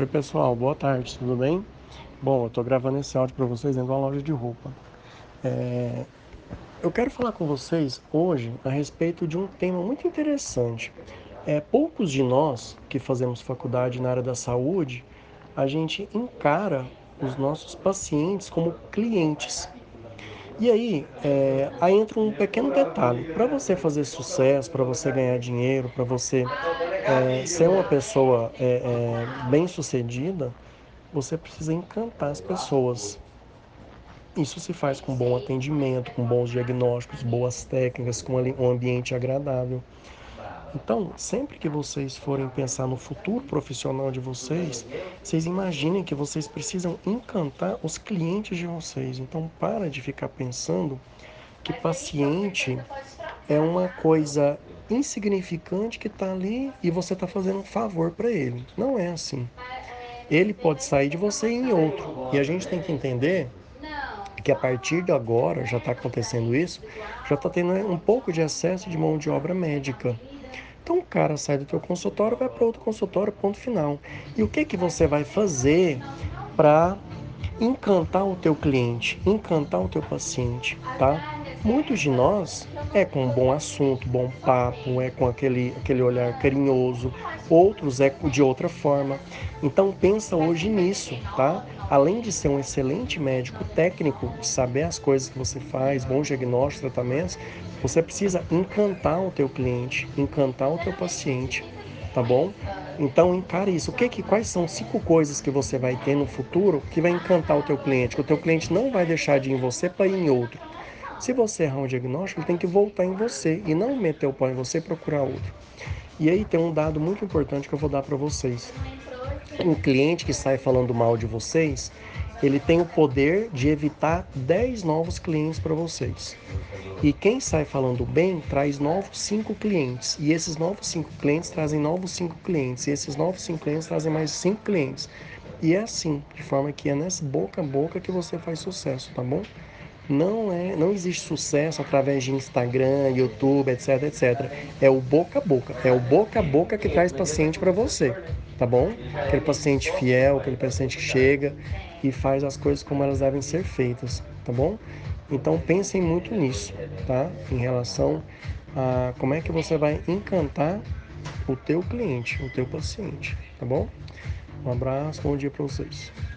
Oi pessoal, boa tarde, tudo bem? Bom, eu estou gravando esse áudio para vocês dentro de uma loja de roupa. É... Eu quero falar com vocês hoje a respeito de um tema muito interessante. É, poucos de nós que fazemos faculdade na área da saúde, a gente encara os nossos pacientes como clientes. E aí, é, aí entra um pequeno detalhe. Para você fazer sucesso, para você ganhar dinheiro, para você é, ser uma pessoa é, é, bem sucedida, você precisa encantar as pessoas. Isso se faz com bom atendimento, com bons diagnósticos, boas técnicas, com um ambiente agradável. Então, sempre que vocês forem pensar no futuro profissional de vocês, vocês imaginem que vocês precisam encantar os clientes de vocês. Então, para de ficar pensando que paciente é uma coisa insignificante que está ali e você está fazendo um favor para ele. Não é assim. Ele pode sair de você em outro. E a gente tem que entender que a partir de agora já está acontecendo isso, já está tendo um pouco de excesso de mão de obra médica. Então o cara sai do teu consultório, vai para outro consultório, ponto final. E o que que você vai fazer para encantar o teu cliente, encantar o teu paciente, tá? Muitos de nós é com um bom assunto, bom papo, é com aquele, aquele olhar carinhoso, outros é de outra forma. Então pensa hoje nisso, tá? Além de ser um excelente médico técnico, saber as coisas que você faz, bons diagnósticos, tratamentos, você precisa encantar o teu cliente, encantar o teu paciente, tá bom? Então encare isso. O que, que quais são cinco coisas que você vai ter no futuro que vai encantar o teu cliente? Que o teu cliente não vai deixar de ir em você para ir em outro. Se você errar um diagnóstico, ele tem que voltar em você e não meter o pau em você e procurar outro. E aí tem um dado muito importante que eu vou dar para vocês. Um cliente que sai falando mal de vocês, ele tem o poder de evitar 10 novos clientes para vocês. E quem sai falando bem traz novos 5 clientes. E esses novos 5 clientes trazem novos 5 clientes. E esses novos 5 clientes trazem mais 5 clientes. E é assim, de forma que é nessa boca a boca que você faz sucesso, tá bom? Não é, não existe sucesso através de Instagram, YouTube, etc, etc. É o boca a boca, é o boca a boca que traz paciente para você, tá bom? Aquele paciente fiel, aquele paciente que chega e faz as coisas como elas devem ser feitas, tá bom? Então pensem muito nisso, tá? Em relação a como é que você vai encantar o teu cliente, o teu paciente, tá bom? Um abraço, bom dia para vocês.